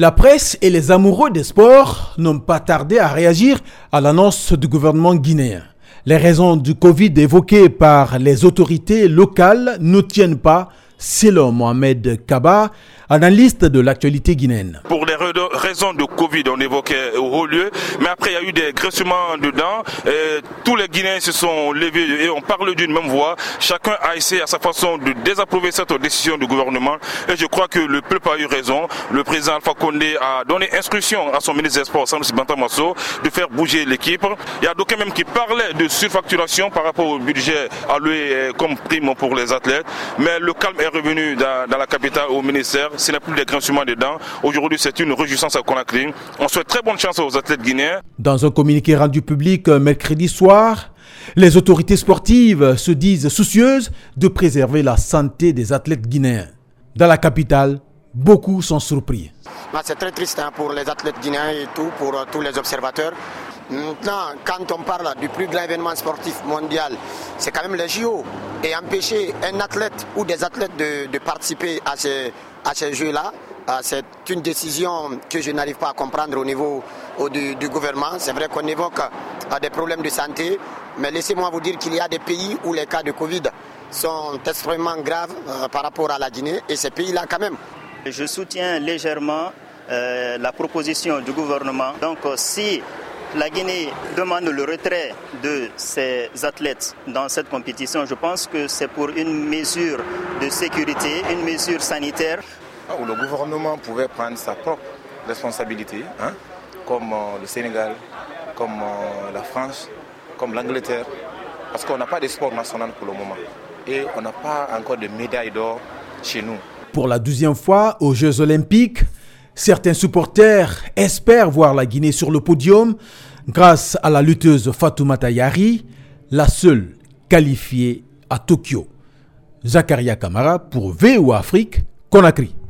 La presse et les amoureux des sports n'ont pas tardé à réagir à l'annonce du gouvernement guinéen. Les raisons du Covid évoquées par les autorités locales ne tiennent pas selon Mohamed Kaba, analyste de l'actualité guinéenne. Pour des raisons de Covid, on évoquait au haut lieu, mais après il y a eu des graissements dedans. Tous les Guinéens se sont levés et on parle d'une même voix. Chacun a essayé à sa façon de désapprouver cette décision du gouvernement. Et je crois que le peuple a eu raison. Le président Alpha Condé a donné instruction à son ministre des Sports, Sanusi Bantamasso, de faire bouger l'équipe. Il y a d'aucuns même qui parlaient de surfacturation par rapport au budget alloué comme prime pour les athlètes. Mais le calme est revenu dans, la capitale au ministère. Ce n'est plus des grincements dedans. Aujourd'hui, c'est une réjouissance à Conakry. On souhaite très bonne chance aux athlètes guinéens. Dans un communiqué rendu public euh, mercredi soir, les autorités sportives se disent soucieuses de préserver la santé des athlètes guinéens. Dans la capitale, beaucoup sont surpris. C'est très triste hein, pour les athlètes guinéens et tout, pour euh, tous les observateurs. Maintenant, quand on parle du plus grand événement sportif mondial, c'est quand même les JO. Et empêcher un athlète ou des athlètes de, participer à ces, à ces jeux-là, euh, c'est une décision que je n'arrive pas à comprendre au niveau du, gouvernement. C'est vrai qu'on évoque euh, des problèmes de santé, mais laissez-moi vous dire qu'il y a des pays où les cas de Covid sont extrêmement graves euh, par rapport à la Guinée, et ces pays-là quand même. Je soutiens légèrement la proposition du gouvernement. Donc si la Guinée demande le retrait de ses athlètes dans cette compétition. Je pense que c'est pour une mesure de sécurité, une mesure sanitaire. Ah, le gouvernement pouvait prendre sa propre responsabilité, hein, comme euh, le Sénégal, comme euh, la France, comme l'Angleterre, parce qu'on n'a pas de sport national pour le moment. Et on n'a pas encore de médailles d'or chez nous. Pour la deuxième fois aux Jeux olympiques, Certains supporters espèrent voir la Guinée sur le podium grâce à la lutteuse Fatoumata Yari, la seule qualifiée à Tokyo. Zakaria Kamara pour VO Afrique, Conakry.